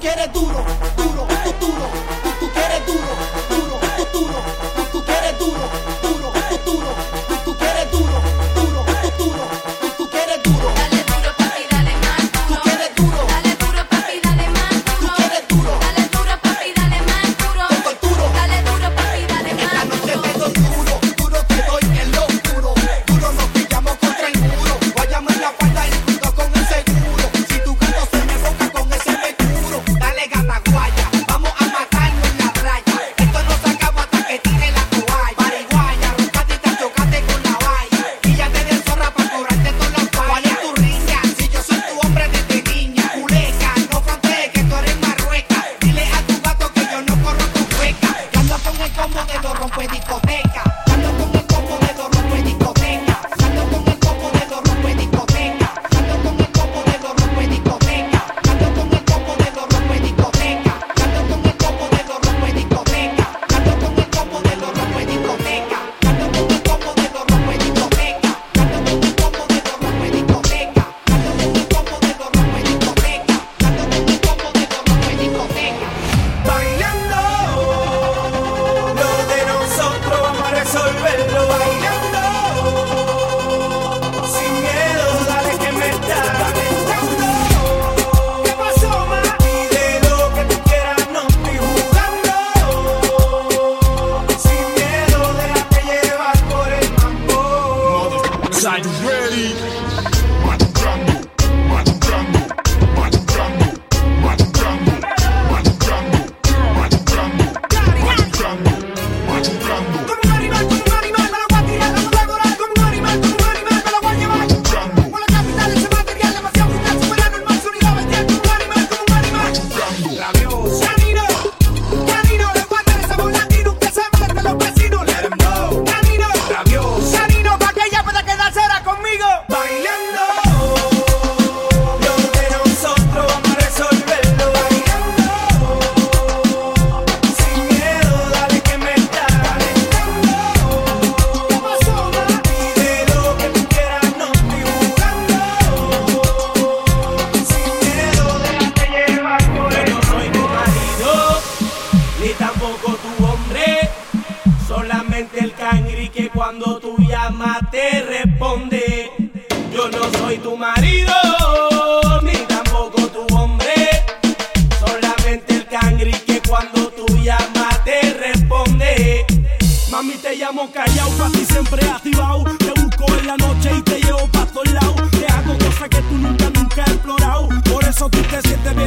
quieres duro, duro, duro, tú, tú quieres duro, duro, duro, tú, tú quieres duro, duro.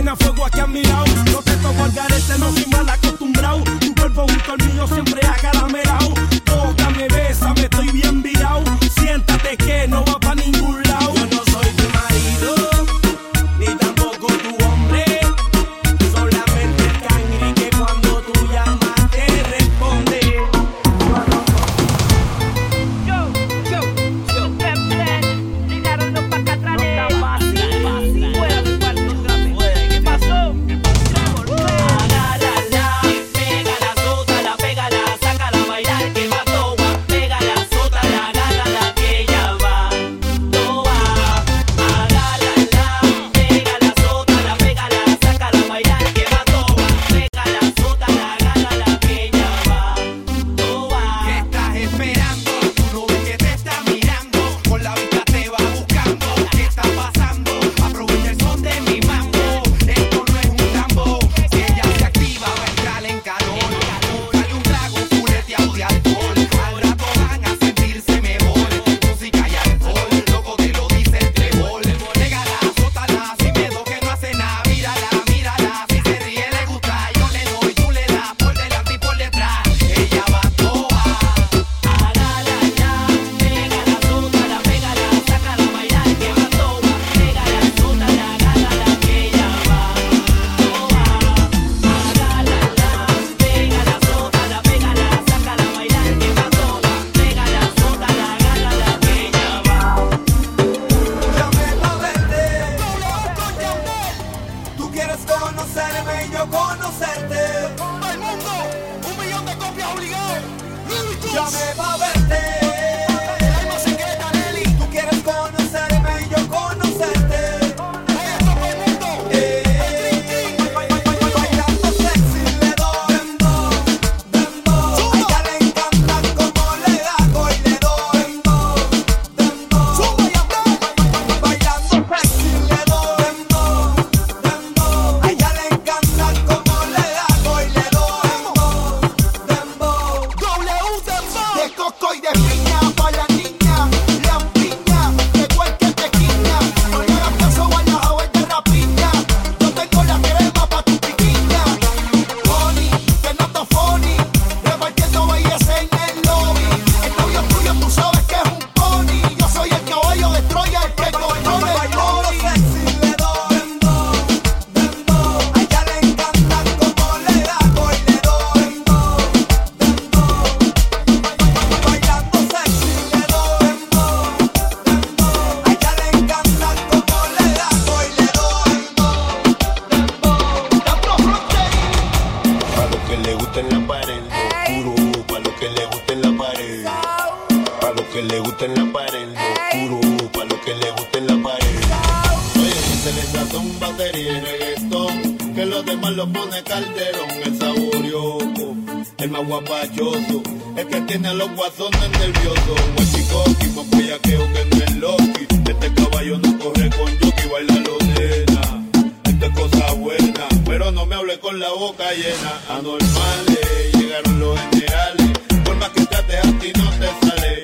Nena, fuego aquí a mi lado. No te toco al garete, no soy mal acostumbrado. Tu cuerpo junto al mío siempre agarra Ya me va a ver. gusta en la pared. Oscuro, pa' los que le gusta en la pared. Pa' los que le gusta en la pared. Oscuro, pa' los que le gusta en la pared. Oye, se les hace un batería y reggaetón. Que los demás lo pone calderón. El saborioco, el más guapachoso. El que tiene a los guasones nerviosos. Guachicoqui, más bellaqueo que no es loqui. Este caballo no corre con yoki, baila los dedos no me hable con la boca llena. Anormales llegaron los generales, por más que trates a ti no te sale.